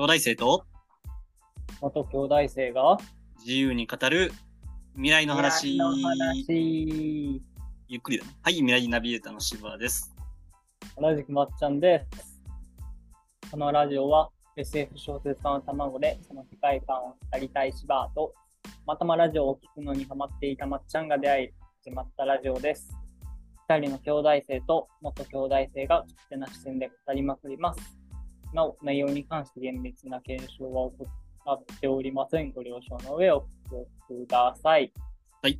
兄弟生と？元兄弟生が？自由に語る未来の話。ゆっくりだな。はい、未来ナビゲーターの柴です。同じくまっちゃんです。このラジオは SF 小説家の卵でその世界観を語りたい芝とまたまラジオを聞くのにハマっていたまっちゃんが出会い始まったラジオです。二人の兄弟生と元兄弟生が勝手な視点で語りまくります。なお、内容に関して厳密な検証は行っておりません。ご了承の上お聞きください。はい。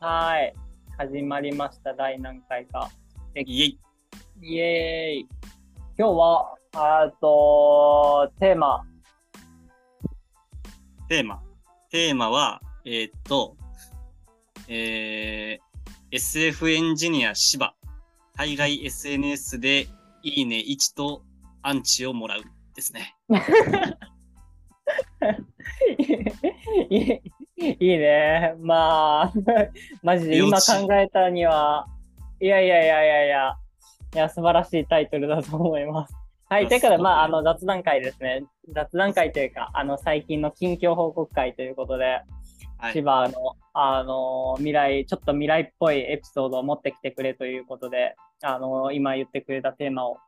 はーい。始まりました。第何回か。イエイ。イエーイ。今日は、あーと、テーマ、テーマ。テーマは、えーっと、えー、SF エンジニア柴。海外 SNS でいいね1とアンチをもらうですね。い いいいね。まあ、マジで今考えたには、いやいやいやいやいや、いや、素晴らしいタイトルだと思います。はい。あということで、まあ、あの、雑談会ですね。雑談会というか、あの、最近の近況報告会ということで、はい。千葉の、あの、未来、ちょっと未来っぽいエピソードを持ってきてくれということで、あの、今言ってくれたテーマを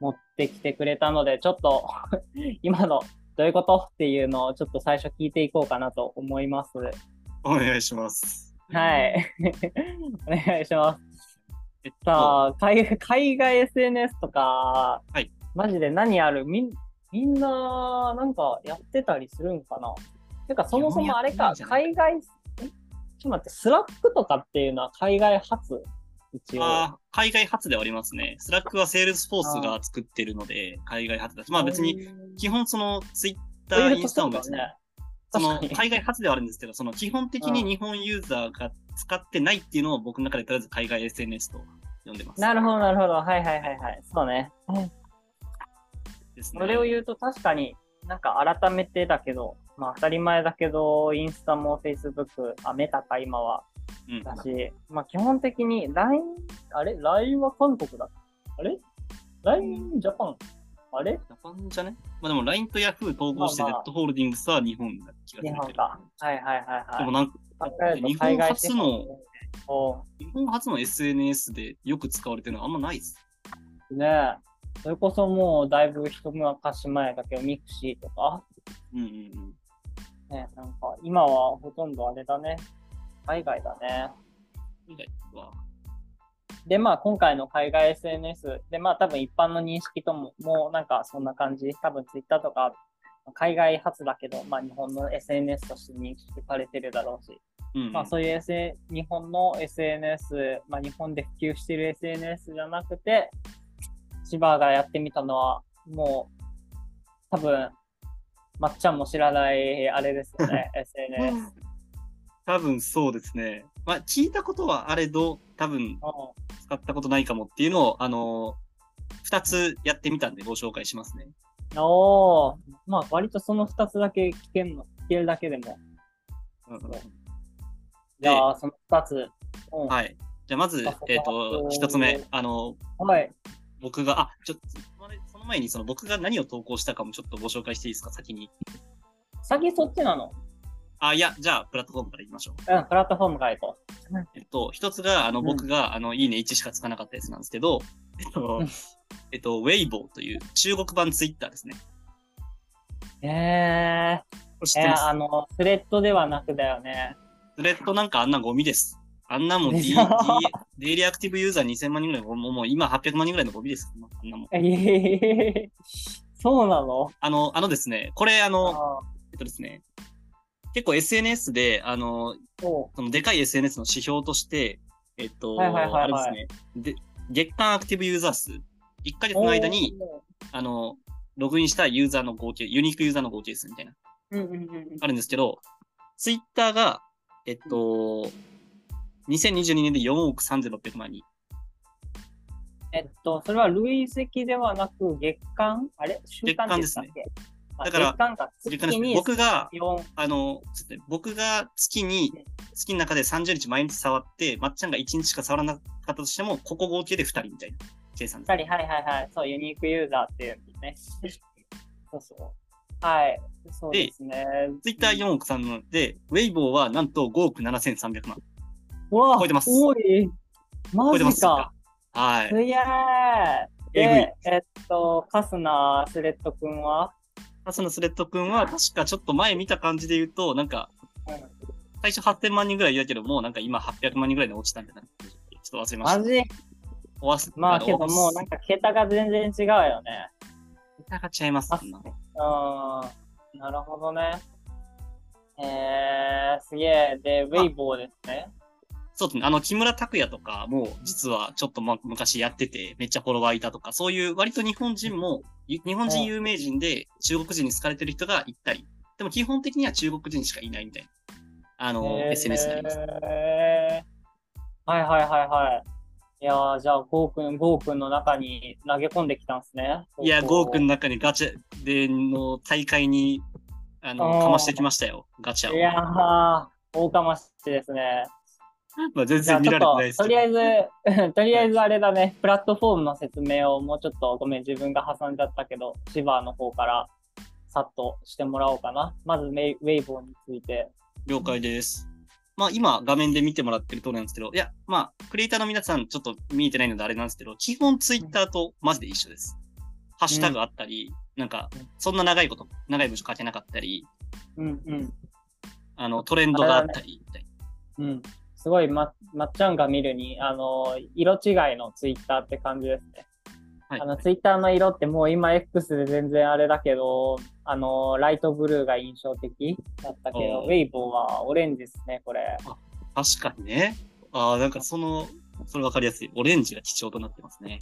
持ってきてくれたので、ちょっと、今のどういうことっていうのをちょっと最初聞いていこうかなと思います。お願いします。はい。お願いします。えっと、さあ、海海外 SNS とか、はいマジで何ある？みんみんな、なんかやってたりするんかな？てか、そもそもあれか、海外、えちょっと待って、 Slack とかっていうのは海外発一応。あー海外発ではありますね。 Slack は Salesforce が作ってるので、海外発だし、まあ別に、基本そのツイッター、インスタも別に、ね。その海外発ではあるんですけど、その基本的に日本ユーザーが使ってないっていうのを僕の中でとりあえず海外 SNS と呼んでます。なるほど、なるほど。はいはいはいはい。そうね。ですね。それを言うと確かになんか改めてだけど、まあ当たり前だけど、インスタも Facebook、あ、メタか今はうん、だし、まあ基本的に LINE、あれ ?LINE は韓国だ。あれ ?LINE ジャパン？あれ？ジャパンじゃね？まあでも LINE と Yahoo 統合してまあまあ Z ホールディングスは日本な気がす日るけど。日本か。はいはいはいはい。でもなんか、日本発のお日本発の SNS でよく使われてるのはあんまないです。ねえ。それこそもうだいぶ一昔前だけど、 mixi とか、うんうんうん。ね、なんか今はほとんどあれだね。海外だね。海外は、で、まあ、今回の海外 SNS で、まあ、多分一般の認識とも、もうなんかそんな感じ。多分 Twitter とか、海外初だけど、まあ、日本の SNS として認識されてるだろうし、うんうんまあ、そういう、S、日本の SNS、まあ、日本で普及している SNS じゃなくて、千葉がやってみたのは、もう、多分、まっちゃんも知らない、あれですよね、SNS。多分そうですね。まあ聞いたことはあれど、多分うん使ったことないかもっていうのを、あの二つやってみたんでご紹介しますね。おー、まあ割とその2つだけ聞けんの、聞けるだけでも。うんうんじゃあ、その2つ。うん、はい。じゃあまずあ、えっ、と、一つ目。あの、はい。僕が、あ、ちょっと、その前にその僕が何を投稿したかもちょっとご紹介していいですか、先に。先そっちなのあ、いや、じゃあ、プラットフォームからいきましょう。うん、プラットフォームから行こえっと、一つが、あの、うん僕が、あの、いいね1しかつかなかったやつなんですけど、えっとうん、えっと、ウェイボーという中国版ツイッターですね。う。えー、え知ってます？ー、あの、スレッドではなくだよね。スレッドなんかあんなゴミです。あんなもん、D、デイリーアクティブユーザー2000万人ぐらいの、もうもう今800万人ぐらいのゴミです。あんなもん。えー、そうなの？あの、あのですね、これあの、あえっとですね、結構 SNS で、あの、そのでかい SNS の指標として、えっと、あれですね、で、月間アクティブユーザー数、1ヶ月の間に、あの、ログインしたユーザーの合計、ユニークユーザーの合計数みたいな、おーうんうんうんうん。あるんですけど、ツイッターが、えっと、2022年で4億3600万人。えっと、それは累積ではなく月間？あれ？週間でしたっけ？あだから月間月に僕が、4あの、僕が月に、月の中で30日毎日触って、まっちゃんが1日しか触らなかったとしても、ここ合計で2人みたいな。J さん。二人、はいはいはい。そう、ユニークユーザーっていうんですね。そうそう。はい。そうですね。ツイッター4億さんので、ウェイボーはなんと5億7300万。うわ超えてます多い。マ超えてますジか。はい。すげー。ええっと、カスナスレッド君は？パスのスレッド君は確かちょっと前見た感じで言うと、なんか、最初8000万人ぐらいいたけど、もうなんか今800万人ぐらいに落ちたんじゃないちょっと忘れました。マジ？おわすまあけどもうなんか桁が全然違うよね。桁が違います。あうん。なるほどね。えー、すげえ。で、ウェイボーですね。そうですね。あの、木村拓哉とかも、実はちょっと、ま、昔やってて、めっちゃフォロワーいたとか、そういう割と日本人も、ゆ日本人有名人で中国人に好かれてる人がいたり、でも基本的には中国人しかいないみたいな、あの、えー SNS になります。えーはいはいはいはい。いやー、じゃあ、ゴーくん、ゴーくんの中に投げ込んできたんですね。いや、ゴーくんのの。中にガチャでの大会に、あの、かましてきましたよ、ガチャを。いやー、大かましですね。まあ、全然見られてないです。とりあえず、とりあえずあれだね、プラットフォームの説明をもうちょっと、ごめん、自分が挟んじゃったけど、シバーの方から、さっとしてもらおうかな。まず、メイウェイボーについて。了解です。まあ今画面で見てもらってる通りなんですけど、いや、まあクリエイターの皆さんちょっと見えてないのであれなんですけど、基本ツイッターとマジで一緒です。ハッシュタグあったり、なんかうん、そんな長いこと、長い文章書けなかったり、うんうん。あの、トレンドがあったり、みたいな。うん。すごい、ま、まっちゃんが見るに、あの、色違いのツイッターって感じですね。はいあの、ツイッターの色ってもう今 X で全然あれだけど、あの、ライトブルーが印象的だったけど、ウェイボーはオレンジですね、これ。確かにね。ああ、なんかその、それわかりやすい。オレンジが基調となってますね。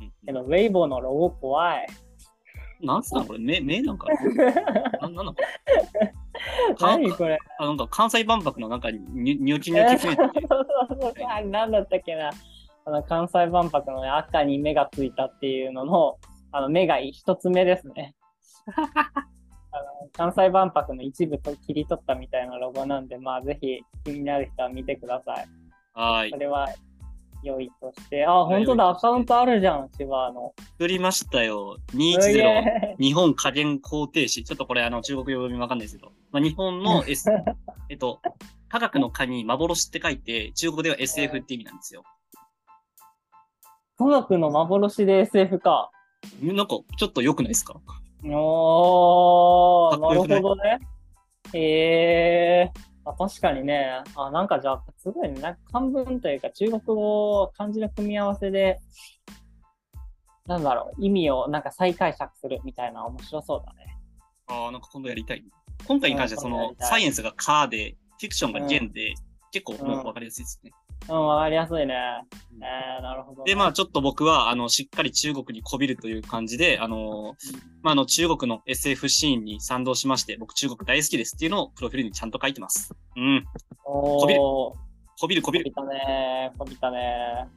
うんけど、ウェイボーのロゴ怖い。なんすかこれ、目、目なんか な、なんなのかな何これ。あなんか関西万博の中にニョニョキニョキ何だったっけな。あの、関西万博の、ね、赤に目がついたっていうのの、あの、目が一つ目ですね。あの関西万博の一部と切り取ったみたいなロゴなんで、まあ、ぜひ気になる人は見てください。はーいそ。れは良いとして。あ、本当だ、アカウントあるじゃん、千葉の。作りましたよ。すげ210。え日本加減工程士。ちょっとこれあの中国語読みわかんないですけど。まあ、日本の S、えっと、科学の科に幻って書いて、中国では SF って意味なんですよ。科学の幻で SF か。なんかちょっと良くないですか？おー、なるほどね。へえー。あ、確かにね。あ、なんかじゃあ、すごいね。なんか漢文というか中国語、漢字の組み合わせで、なんだろう、意味をなんか再解釈するみたいな面白そうだね。ああ、なんか今度やりたい。今回に関してはそのサイエンスがカーで、フィクションがゲンで、結構もうわかりやすいですね。うん、わかりやすいね。えー、なるほど、ね。で、まあちょっと僕は、あの、しっかり中国にこびるという感じで、あの、まああの、中国の SF シーンに賛同しまして、僕中国大好きですっていうのをプロフィールにちゃんと書いてます。うん。こびるここびるこびる。びたね。こびたね。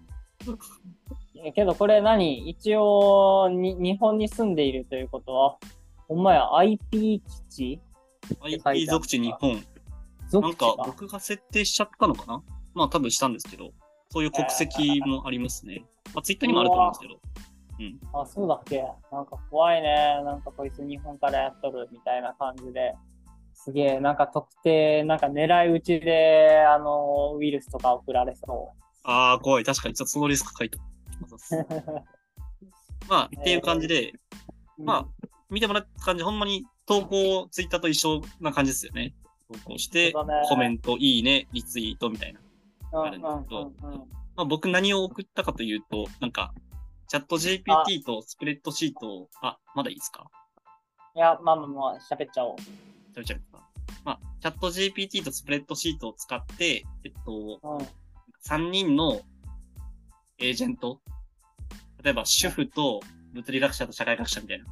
えけどこれ何？一応に、日本に住んでいるということは、ほんまや IP 基地？IP 属地日本。なんか僕が設定しちゃったのかな？まあ多分したんですけど、そういう国籍もありますね。まあツイッターにもあると思うんですけど。あ、そうだっけ？なんか怖いね。なんかこいつ日本からやっとるみたいな感じで。すげえ、なんか特定、なんか狙い撃ちで、あの、ウイルスとか送られそああ、怖い。確かに、ちょっとそのリスク書いて まあ、っていう感じで、まあ、見てもらった感じ、ほんまに投稿、ツイッターと一緒な感じですよね。投稿して、ねコメント、いいね、リツイートみたいな。ああるんですけどうんうんうんまあ、僕何を送ったかというと、なんか、チャット GPT とスプレッドシートを、あ、まだいいですか？いや、まあまあまあ、喋っちゃおう。食べちゃいますかまあ、チャット GPT とスプレッドシートを使って、えっと、うん。3人のエージェント、例えば主婦と物理学者と社会学者みたいな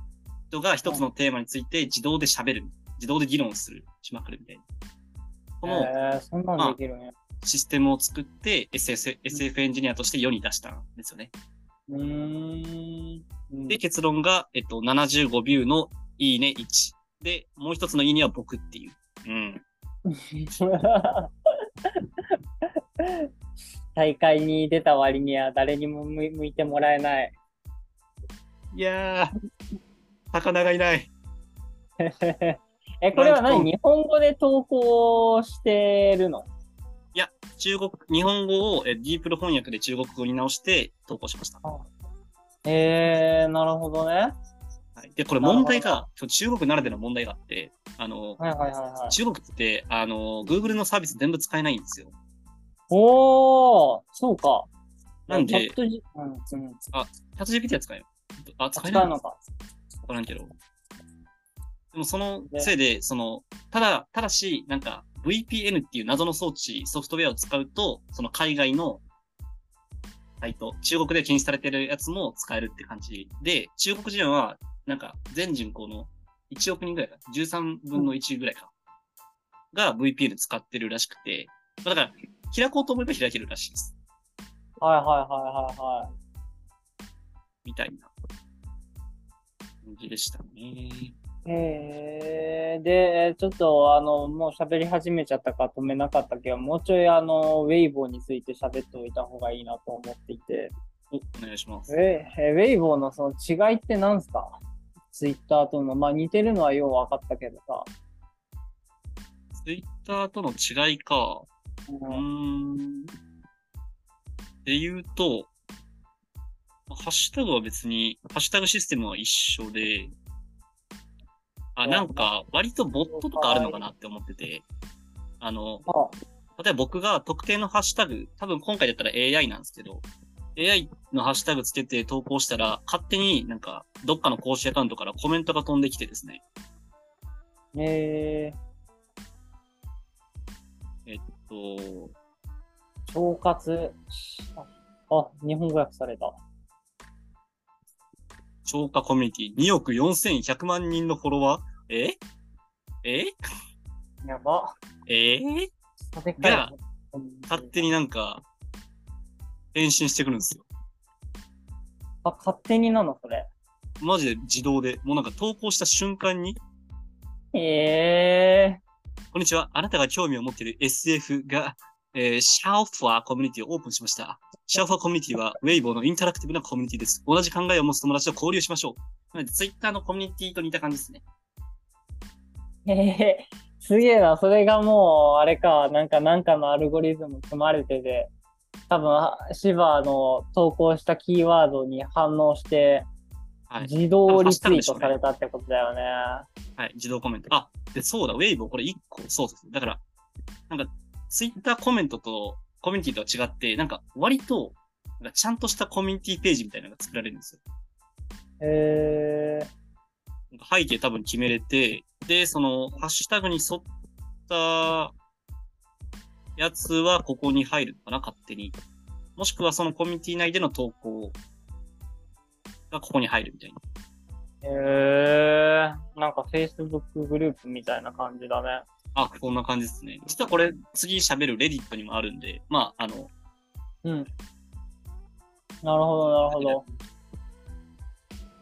人が一つのテーマについて自動で喋る、自動で議論する、しまくるみたいな。このえー、そんなんできるね。システムを作って SS SF エンジニアとして世に出したんですよね。うーん。うんで、結論が、えっと、75ビューのいいね1。で、もう一つのいいねは僕っていう。うん。確 大会に出た割には誰にも向向いてもらえない。いやー、魚がいない。え、これは何？日本語で投稿してるの？中国、日本語をえディープル翻訳で中国語に直して投稿しました。えー、なるほどね。はい、で、これ問題が、中国ならではの問題があって、あの、はいはいはいはい。中国って、あの、Google のサービス全部使えないんですよ。おー、そうか。なんでチャットジうん、うん。チャット GPT は使える。あ、使使えないうのか。わからんけど。でもそのせいで、その、ただ、ただし、なんか VPN っていう謎の装置、ソフトウェアを使うと、その海外のサイト、中国で禁止されてるやつも使えるって感じで、中国人は、なんか全人口の1億人ぐらいか、13分の1ぐらいか、が VPN 使ってるらしくて、まあだから、開こうと思えば開けるらしいです。はいはいはいはいはい。みたいな感じでしたね。へえー、で、ちょっとあの、もう喋り始めちゃったから止めなかったけど、もうちょいあの、ウェイボーについて喋っておいた方がいいなと思っていて、お、お願いします。え、えウェイボーのその違いって何すか？ツイッターとの、まあ似てるのはよう分かったけどさ。ツイッターとの違いか。ううーん。で言うと、ハッシュタグは別に、ハッシュタグシステムは一緒で、あ、なんか、割とボットとかあるのかなって思ってて、あの、あ。例えば僕が特定のハッシュタグ、多分今回だったら AI なんですけど、AI のハッシュタグつけて投稿したら、勝手になんか、どっかの公式アカウントからコメントが飛んできてですね、えと、ー、腸活、あ、日本語訳された。超過コミュニティ。2億4100万人のフォロワーえ？え？やば。え？が勝手になんか、返信してくるんですよ。あ、勝手になの？それ。マジで自動で。もうなんか投稿した瞬間に、えこんにちは。あなたが興味を持っている SF が、えーシャーファーコミュニティをオープンしました。シャーファーコミュニティは、ウェイボーのインタラクティブなコミュニティです。同じ考えを持つ友達と交流しましょう。なので、ツイッターのコミュニティと似た感じですね。ー、えー、すげえな。それがもう、あれか、なんか、なんかのアルゴリズム組まれてて、多分、シバの投稿したキーワードに反応して、はい。自動リツイートされたってことだよね。はい。自動コメント。あ、で、そうだ、ウェイボーこれ1個、そうです。だから、なんか、ツイッターコメントとコミュニティとは違って、なんか、割と、なんかちゃんとしたコミュニティページみたいなのが作られるんですよ。えなんか背景多分決めれて、で、その、ハッシュタグに沿ったやつはここに入るのかな、勝手に。もしくはそのコミュニティ内での投稿がここに入るみたいな。ー、えー、なんか Facebook グループみたいな感じだね。あ、こんな感じですね。実はこれ、次喋るレディットにもあるんで、まあ、あの、うん。なるほど、なるほど。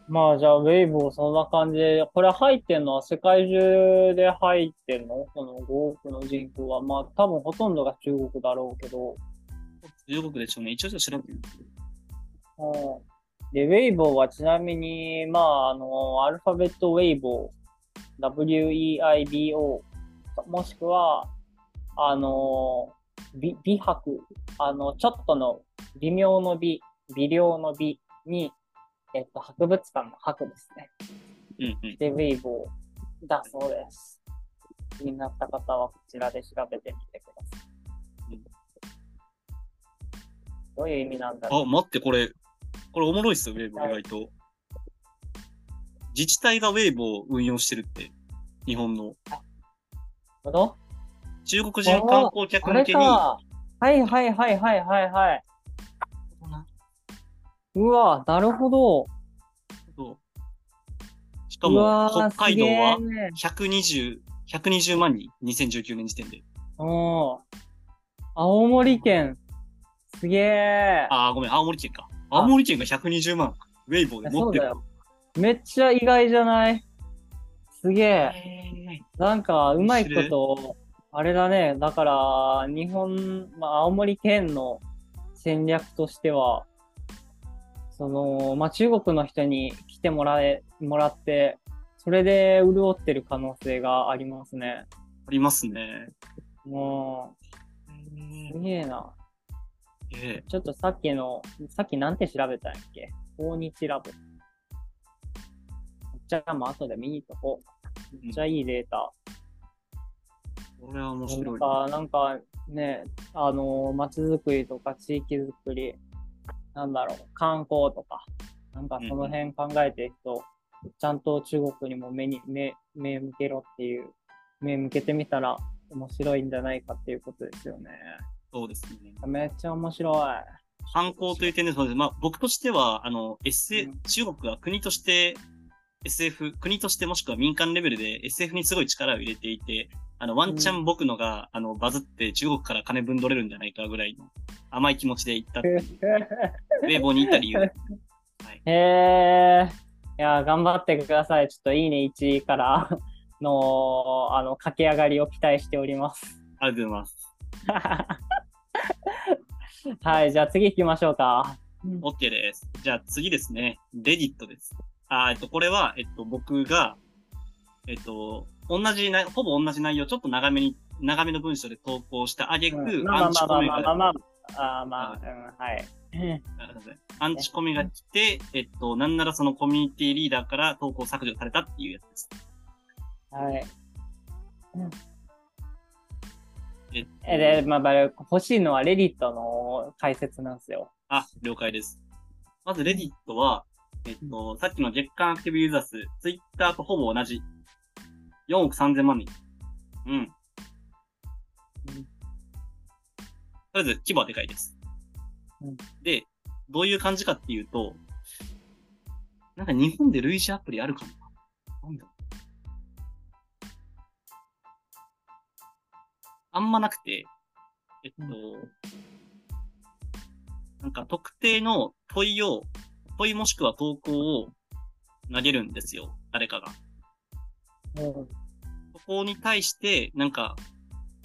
まあじゃあ、ウェイボーそんな感じで、これ入ってんのは世界中で入ってんの？この5億の人口は。まあ多分ほとんどが中国だろうけど。中国でしょうね。一応調べてみる。うん、で、ウェイボーはちなみに、まああの、アルファベットウェイボー、W-E-I-B-O、もしくは、あの、美美白、あの、ちょっとの微妙の美、微量の美に、えっと、博物館の博ですね。うんうん。で、ウェイボーだそうです。気になった方はこちらで調べてみてください。うんどういう意味なんだろうあ、待って、これ、これおもろいっすよ、ウェイボー意外と。自治体がウェイボーを運用してるって。日本の。ほど？中国人観光客向けに。か。はいはいはいはいはいはい。うわ、なるほど。そうしかうも、わー北海道はすげえね120、120万人、2019年時点で。うん。青森県。すげえ。あー、ごめん、青森県か。青森県が120万、ウェイボーで持ってる。めっちゃ意外じゃない？すげえ。なんか、うまいこと、あれだね。だから、日本、まあ、青森県の戦略としては、その、まあ、中国の人に来てもらえ、もらって、それで潤ってる可能性がありますね。ありますね。もう、すげえな。ええちょっとさっきの、さっきなんて調べたんやっけ？訪日ラボ。じゃあ、もう後で見に行っとこう。めっちゃいいデータ。これは面な白い。んか、なんかね、あの、街づくりとか地域づくり、なんだろう、観光とか、なんかその辺考えてる人、ちゃんと中国にも目に、目、目向けろっていう、目向けてみたら面白いんじゃないかっていうことですよね。そうですね。めっちゃ面白い。観光という点でそうです。まあ、僕としては、あの、SA、うん中国が国として SF、国としてもしくは民間レベルで SF にすごい力を入れていて、あの、ワンチャン僕のが、あの、バズって中国から金分取れるんじゃないかぐらいの甘い気持ちで行ったっていう、ウェーボーに行った理由です。はい。へえ。いや、頑張ってください。ちょっといいね1位からの、あの、駆け上がりを期待しております。ありがとうございます。はい、じゃあ次行きましょうか。OK です。じゃあ次ですね。レディットです。あ、えっと、これは、えっと、僕が、えっと、同じな、ほぼ同じ内容、ちょっと長めに、長めの文章で投稿したアンチコメまあまあまあが、まあまあ、あーまあ、うん、はい。アンチコメが来て、えっと、なんならそのコミュニティリーダーから投稿削除されたっていうやつです。はい。えっとえ、で、まあ、まあ、欲しいのはレディットの解説なんですよ。あ、了解です。まず、レディットは、えっと、さっきの月間アクティブユーザー数、ツイッターとほぼ同じ。4億3000万人。うん。とりあえず、規模はでかいです。うんで、どういう感じかっていうと、なんか日本で類似アプリあるかななんだあんまなくて、えっと、なんか特定の問いを、問いもしくは投稿を投げるんですよ。誰かが。うん。そこに対して、なんか、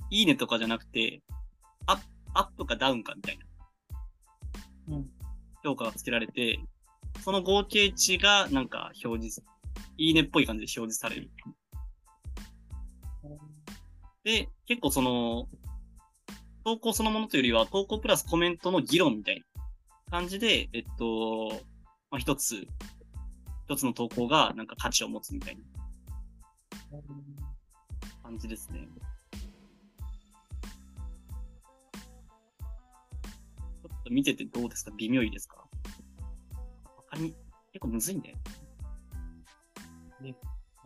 いいねとかじゃなくて、アップ、アップかダウンかみたいなうん。評価がつけられて、その合計値がなんか表示、いいねっぽい感じで表示される。で、結構その、投稿そのものというよりは、投稿プラスコメントの議論みたいな感じで、えっと、まあ、一つ、一つの投稿がなんか価値を持つみたいな感じですね。ちょっと見ててどうですか？微妙いですか？わかり、結構むずいんだよ。な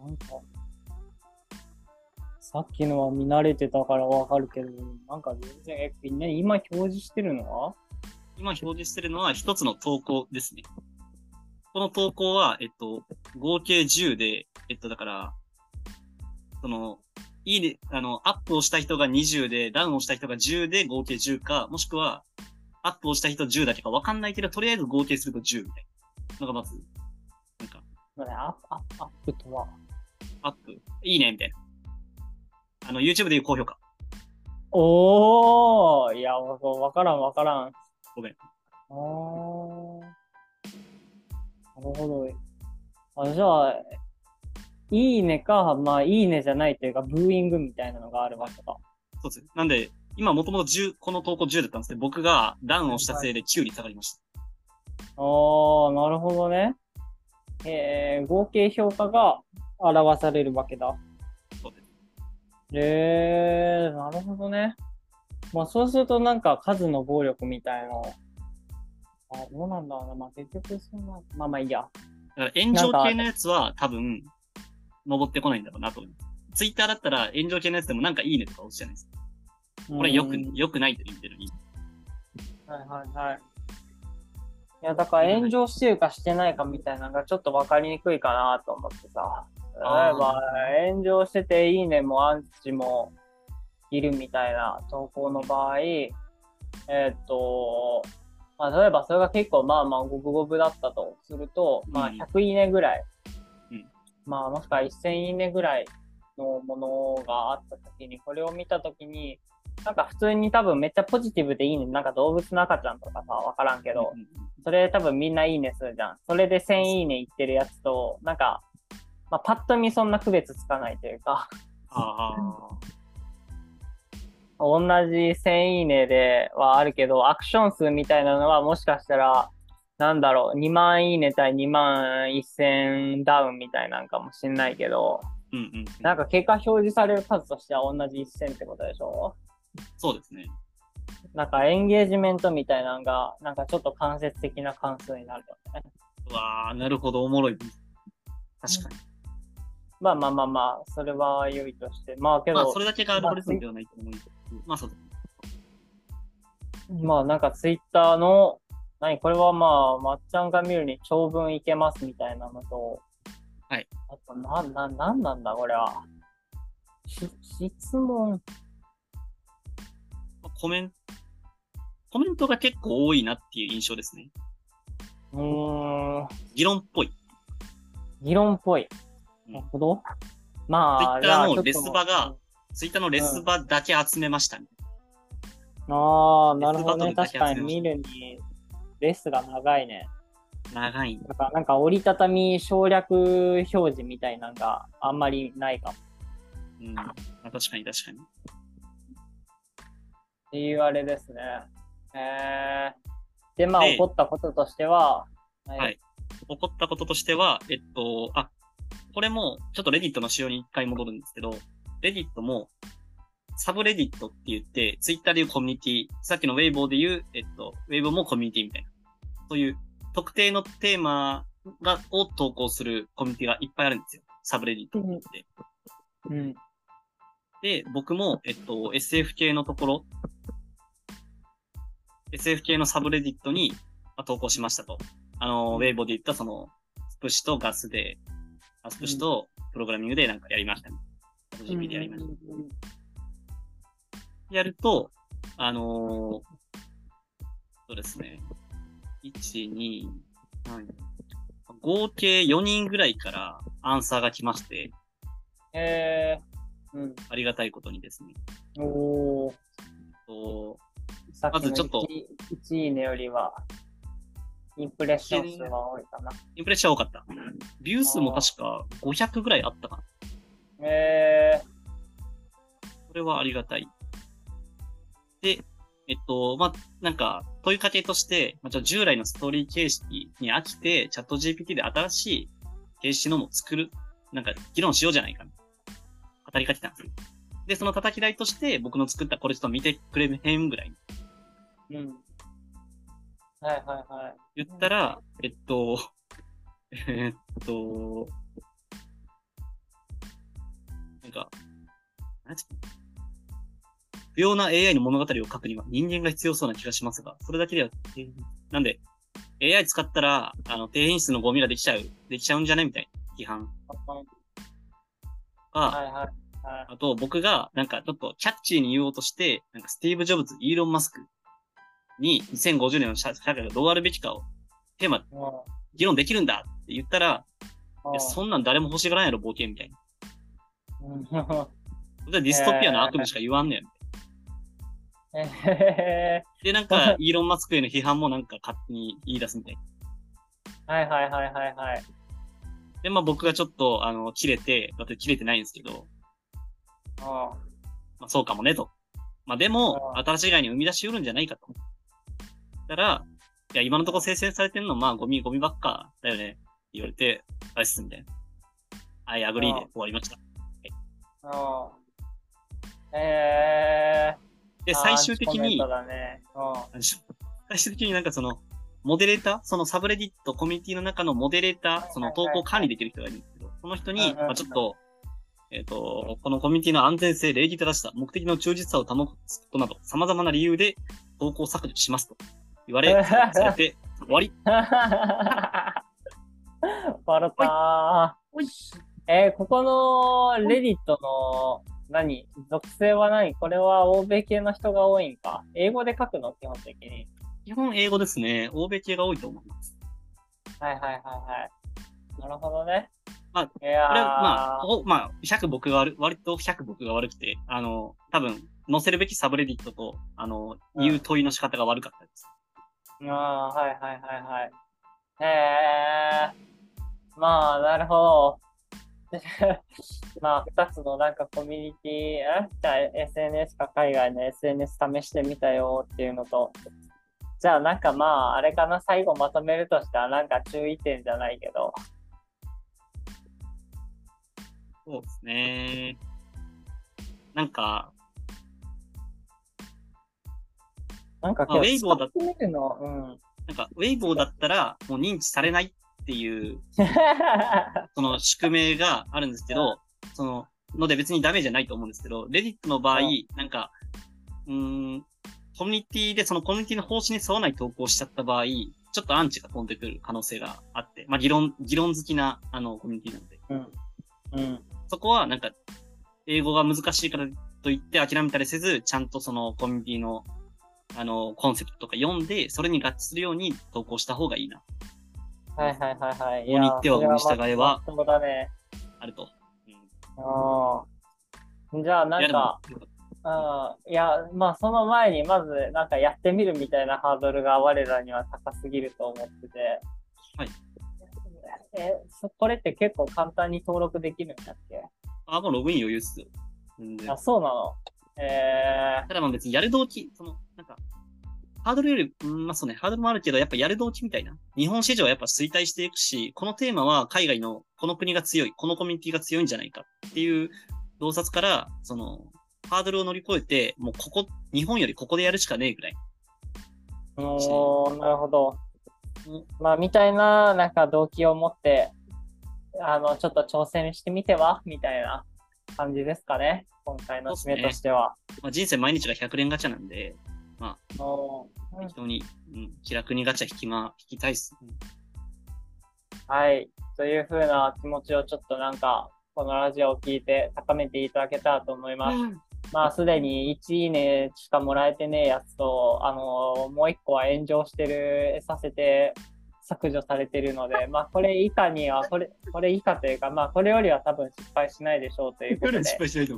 んか、さっきのは見慣れてたからわかるけど、なんか全然、え、みんな今表示してるのは？今表示してるのは一つの投稿ですね。この投稿は、えっと、合計10で、えっと、だから、その、いいね、あの、アップをした人が20で、ダウンをした人が10で合計10か、もしくは、アップをした人10だけかわかんないけど、とりあえず合計すると10みたいなのがまず、なんか、アップ、アップ、アップとは。アップ、いいね、みたいな。あの、YouTube でいう高評価。おーいや、わわからんわからん。ごめん。あーなるほど。あじゃあ、いいねか、まあ、いいねじゃないというか、ブーイングみたいなのがあるわけか。そうです。なんで、今もともと10、この投稿10だったんですけど、僕がダウンをしたせいで9に下がりました。あーなるほどね。えー、合計評価が表されるわけだ。そうです。えー、なるほどね。まあ、そうするとなんか数の暴力みたいな。あ、どうなんだろうな。まあ、結局そんな、まあまあいいや。だから炎上系のやつは多分、登ってこないんだろうなと思います。ツイッターだったら炎上系のやつでもなんかいいねとか押すじゃないですか。これよくうん、よくないと言ってるのに。はいはいはい。いや、だから炎上してるかしてないかみたいなのがちょっと分かりにくいかなと思ってさ。例えば、炎上してていいねもアンチもいるみたいな投稿の場合、えーっと、まあ、例えばそれが結構まあまあ五分五分だったとすると、まあうん100いいねぐらい、うんまあもしくは1000いいねぐらいのものがあったときに、これを見たときに、なんか普通に多分めっちゃポジティブでいいね。なんか動物の赤ちゃんとかさ、わからんけど、それ多分みんないいねするじゃん。それで1000いいねいってるやつと、なんか、まあ、パッと見そんな区別つかないというか。同じ1000いいねではあるけど、アクション数みたいなのはもしかしたら、なんだろう、2万いいね対2万1000ダウンみたいなんかもしんないけど、うんうんうん。なんか結果表示される数としては同じ1000ってことでしょ？そうですね。なんかエンゲージメントみたいなのが、なんかちょっと間接的な関数になるよね。うわあ、なるほど、おもろい。確かに。まあまあまあまあ、それは良いとして。まあけど、まあ、それだけがアルゴリズムではないと思うけど。まあ。まあなんかツイッターの、何これはまあ、まっちゃんが見るに長文いけますみたいなのと、はい。あと、な、な、なんなんだこれは。し質問。コメント、コメントが結構多いなっていう印象ですね。うーん、議論っぽい。議論っぽい。うんなるほど。まあ、Twitter のじゃあちょっとレスバがツイッターのレスバだけ集めました、ねああ、なるほどね。確かに見るに、レスが長いね。長い。なんか、なんか折りたたみ省略表示みたいなのがあんまりないかも。うん。まあ、確かに確かに。っていうあれですね。えー、で、まあ、で起こったこととしては、はいはい起こったこととしては、えっと、あ、これも、ちょっと Reddit の仕様に一回戻るんですけど、 Reddit も、 subreddit って言って、ツイッターでいうコミュニティ、さっきの Weibo でいう、えっと、 Weibo もコミュニティみたいな。そういう特定のテーマが、を投稿するコミュニティがいっぱいあるんですよ。 subreddit って。うん。で、僕も、えっと、SF 系のところ、SF 系の subreddit に、まあ、投稿しましたと。あの、ウェイボーで言ったその、スプッシュとガスで、あスプッシュとプログラミングでなんかやりましたね。GP でやりました。やると、あのーそうですね。1、2、3、合計4人ぐらいからアンサーが来まして、えー、うん。ありがたいことにですね。おー。とまずちょっと 1, 1いいねよりは、インプレッション数が多いかな。インプレッシャー多かった。ビュー数も確か500ぐらいあったかな。えこれはありがたい。で、えっと、まあ、なんか、問いかけとして、まあ、従来のストーリー形式に飽きて、チャット GPT で新しい形式のも作る、なんか、議論しようじゃないかな。語りかけたんですよ。で、その叩き台として、僕の作ったこれちょっと見てくれへんぐらいー、うん。はいはいはい。言ったら、えっと、えっと、なんか、なんつ不要な AI の物語を書くには人間が必要そうな気がしますが、それだけでは、えーなんで、AI 使ったら、あの、低品質のゴミができちゃう、できちゃうんじゃないみたいな批判。が、はいはいはい。あと僕がなんかちょっとキャッチーに言おうとして、なんかスティーブ・ジョブズ、イーロン・マスクに2050年の社社会がどうあるべきかをテーマ、も議論できるんだって言ったら、ういや、そんなん誰も欲しがらんやろ、冒険みたいな。ディストピアの悪夢しか言わんねん。えで、なんか、イーロン・マスクへの批判もなんか勝手に言い出すみたいな。ー、はいはいはいはいはい。で、まあ僕がちょっと、あの、切れて、だって切れてないんですけど、うんまあそうかもね、と。まあでも、うん新しい概念を生み出しうるんじゃないかと。たら、いや、今のところ生成されてるのは、まあ、ゴミ、ゴミばっかだよね。言われて、あれっす、みたいな。はい、 agree で終わりました。うん。えー。で、最終的にね。うん。最終的になんかその、モデレーター？そのサブレディットコミュニティの中のモデレーター？その投稿管理できる人がいるんですけど、その人に、まあちょっと、えっ、と、このコミュニティの安全性、礼儀正しさ、目的の忠実さを保つことなど、様々な理由で投稿削除しますと言われ、されて終わり。笑ったおいー。えー、ここのレディットの何？属性は何これは欧米系の人が多いんか？英語で書くの？基本的に。基本英語ですね。欧米系が多いと思います。はいはいはいはい。なるほどね。まあ、いやーこれは、まあ、おまあ、100僕が悪、割と100僕が悪くて、あの、多分、載せるべきサブレディットと、あの、うん言う問いの仕方が悪かったです。ああ、はいはいはいはい。へえ。まあ、なるほど。まあ、二つのなんかコミュニティ、えじゃあ SNS か海外の SNS 試してみたよっていうのと、じゃあなんかまあ、あれかな、最後まとめるとしたらなんか注意点じゃないけど、そうですね。なんか、なんかまあウェイボー。なんか、ウェイボーだったら、もう認知されないっていう、その宿命があるんですけど、その、ので別にダメじゃないと思うんですけど、レディットの場合う、なんか、うーん、コミュニティでそのコミュニティの方針に沿わない投稿をしちゃった場合、ちょっとアンチが飛んでくる可能性があって、まあ議論、議論好きな、あの、コミュニティなので、うん。うん。そこはなんか、英語が難しいからといって諦めたりせず、ちゃんとそのコミュニティの、あの、コンセプトとか読んで、それに合致するように投稿した方がいいな、はいはいはいはい。法に行っては法に従えはそうだね。あると。うんうん。じゃあなんか、うん、いや、まあその前にまずなんかやってみるみたいなハードルが我らには高すぎると思ってて。はい。え、そこれって結構簡単に登録できるんだっけ？あ、もうログイン余裕っすよ。あ、そうなのえただまあ別にやる動機、その、なんか、ハードルより、うんまあそうね、ハードルもあるけど、やっぱやる動機みたいな。日本市場はやっぱ衰退していくし、このテーマは海外のこの国が強い、このコミュニティが強いんじゃないかっていう洞察から、その、ハードルを乗り越えて、もうここ、日本よりここでやるしかねえぐらい。ー、おーなるほどうん。まあみたいななんか動機を持って、あの、ちょっと挑戦してみては？みたいな感じですかね。今回の締めとしては。まあ人生毎日が100連ガチャなんで、おー適当に、うん、気楽にガチャ引きま、引きたいっす。うんはい。というふうな気持ちをちょっとなんか、このラジオを聞いて高めていただけたらと思います。まあ、すでに1いいねしかもらえてねえやつと、あの、もう一個は炎上してる、させて、削除されてるので、まあ、これ以下には、これ、これ以下というか、まあ、これよりは多分失敗しないでしょうということで、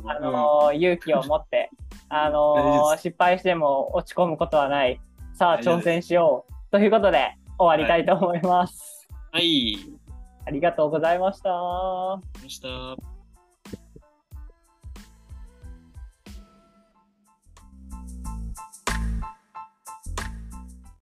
あの、勇気を持って、あの、失敗しても落ち込むことはない。さあ、挑戦しよう。ということで、終わりたいと思います。はい。ありがとうございました。